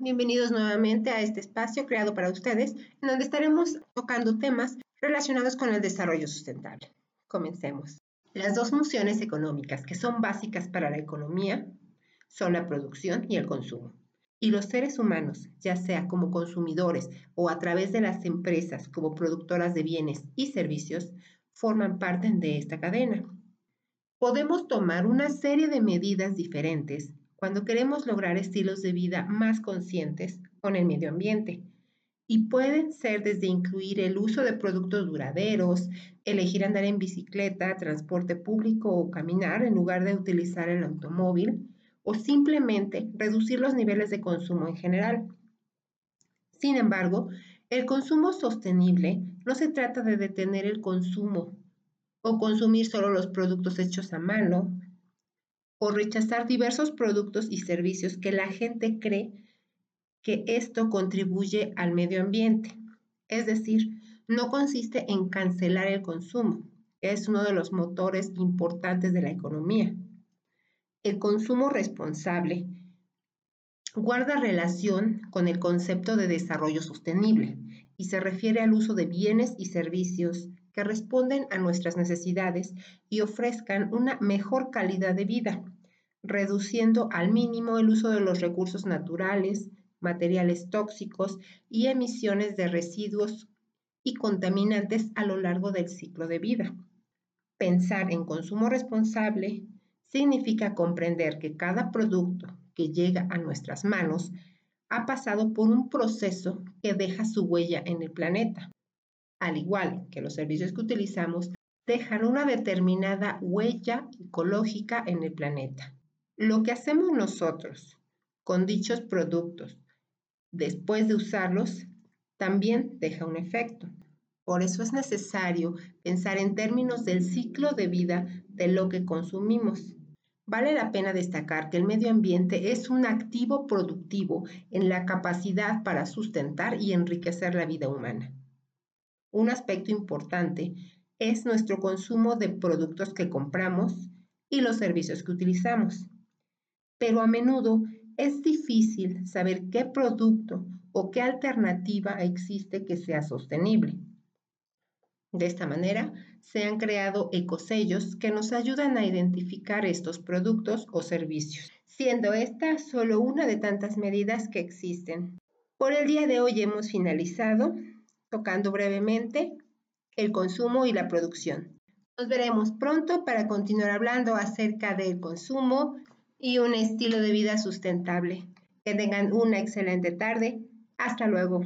bienvenidos nuevamente a este espacio creado para ustedes, en donde estaremos tocando temas relacionados con el desarrollo sustentable. Comencemos. Las dos funciones económicas que son básicas para la economía son la producción y el consumo. Y los seres humanos, ya sea como consumidores o a través de las empresas como productoras de bienes y servicios, forman parte de esta cadena. Podemos tomar una serie de medidas diferentes cuando queremos lograr estilos de vida más conscientes con el medio ambiente. Y pueden ser desde incluir el uso de productos duraderos, elegir andar en bicicleta, transporte público o caminar en lugar de utilizar el automóvil, o simplemente reducir los niveles de consumo en general. Sin embargo, el consumo sostenible no se trata de detener el consumo o consumir solo los productos hechos a mano o rechazar diversos productos y servicios que la gente cree que esto contribuye al medio ambiente. Es decir, no consiste en cancelar el consumo, es uno de los motores importantes de la economía. El consumo responsable guarda relación con el concepto de desarrollo sostenible y se refiere al uso de bienes y servicios que responden a nuestras necesidades y ofrezcan una mejor calidad de vida, reduciendo al mínimo el uso de los recursos naturales, materiales tóxicos y emisiones de residuos y contaminantes a lo largo del ciclo de vida. Pensar en consumo responsable significa comprender que cada producto que llega a nuestras manos ha pasado por un proceso que deja su huella en el planeta. Al igual que los servicios que utilizamos, dejan una determinada huella ecológica en el planeta. Lo que hacemos nosotros con dichos productos después de usarlos también deja un efecto. Por eso es necesario pensar en términos del ciclo de vida de lo que consumimos. Vale la pena destacar que el medio ambiente es un activo productivo en la capacidad para sustentar y enriquecer la vida humana. Un aspecto importante es nuestro consumo de productos que compramos y los servicios que utilizamos. Pero a menudo es difícil saber qué producto o qué alternativa existe que sea sostenible. De esta manera, se han creado ecosellos que nos ayudan a identificar estos productos o servicios, siendo esta solo una de tantas medidas que existen. Por el día de hoy hemos finalizado tocando brevemente el consumo y la producción. Nos veremos pronto para continuar hablando acerca del consumo y un estilo de vida sustentable. Que tengan una excelente tarde. Hasta luego.